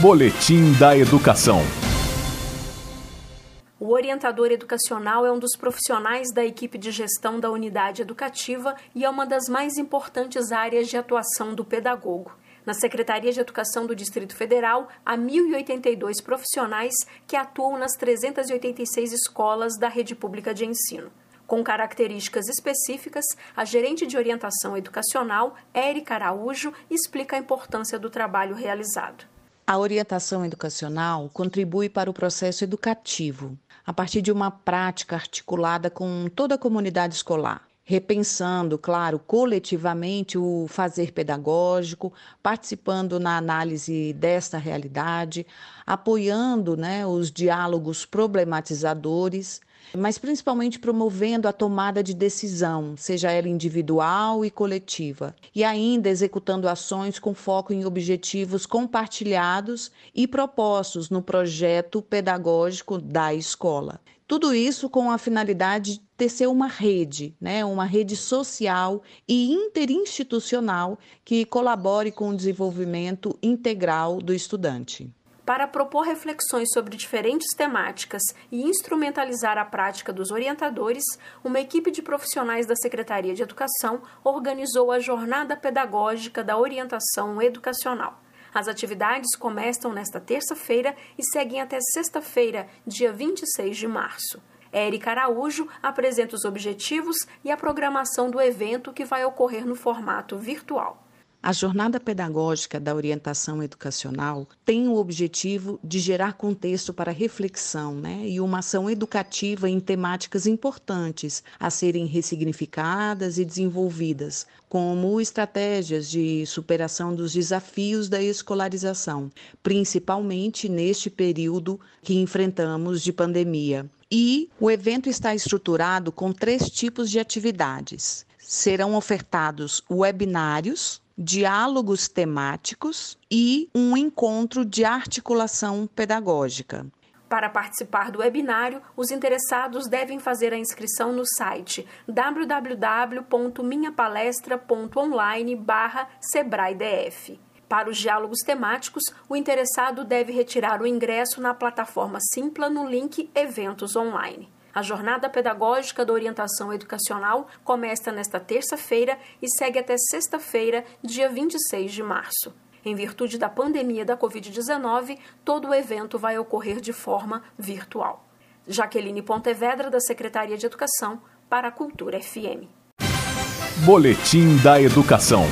Boletim da Educação. O orientador educacional é um dos profissionais da equipe de gestão da unidade educativa e é uma das mais importantes áreas de atuação do pedagogo. Na Secretaria de Educação do Distrito Federal, há 1.082 profissionais que atuam nas 386 escolas da rede pública de ensino. Com características específicas, a gerente de orientação educacional, Érica Araújo, explica a importância do trabalho realizado. A orientação educacional contribui para o processo educativo, a partir de uma prática articulada com toda a comunidade escolar repensando, claro, coletivamente o fazer pedagógico, participando na análise desta realidade, apoiando né, os diálogos problematizadores, mas principalmente promovendo a tomada de decisão, seja ela individual e coletiva, e ainda executando ações com foco em objetivos compartilhados e propostos no projeto pedagógico da escola. Tudo isso com a finalidade de tecer uma rede, né, uma rede social e interinstitucional que colabore com o desenvolvimento integral do estudante. Para propor reflexões sobre diferentes temáticas e instrumentalizar a prática dos orientadores, uma equipe de profissionais da Secretaria de Educação organizou a Jornada Pedagógica da Orientação Educacional. As atividades começam nesta terça-feira e seguem até sexta-feira, dia 26 de março. Érica Araújo apresenta os objetivos e a programação do evento que vai ocorrer no formato virtual. A jornada pedagógica da orientação educacional tem o objetivo de gerar contexto para reflexão né, e uma ação educativa em temáticas importantes a serem ressignificadas e desenvolvidas, como estratégias de superação dos desafios da escolarização, principalmente neste período que enfrentamos de pandemia. E o evento está estruturado com três tipos de atividades. Serão ofertados webinários diálogos temáticos e um encontro de articulação pedagógica. Para participar do webinário, os interessados devem fazer a inscrição no site www.minhapalestra.online/sebrae-df. Para os diálogos temáticos, o interessado deve retirar o ingresso na plataforma Simpla no link Eventos Online. A jornada pedagógica da orientação educacional começa nesta terça-feira e segue até sexta-feira, dia 26 de março. Em virtude da pandemia da Covid-19, todo o evento vai ocorrer de forma virtual. Jaqueline Pontevedra, da Secretaria de Educação, para a Cultura FM. Boletim da Educação.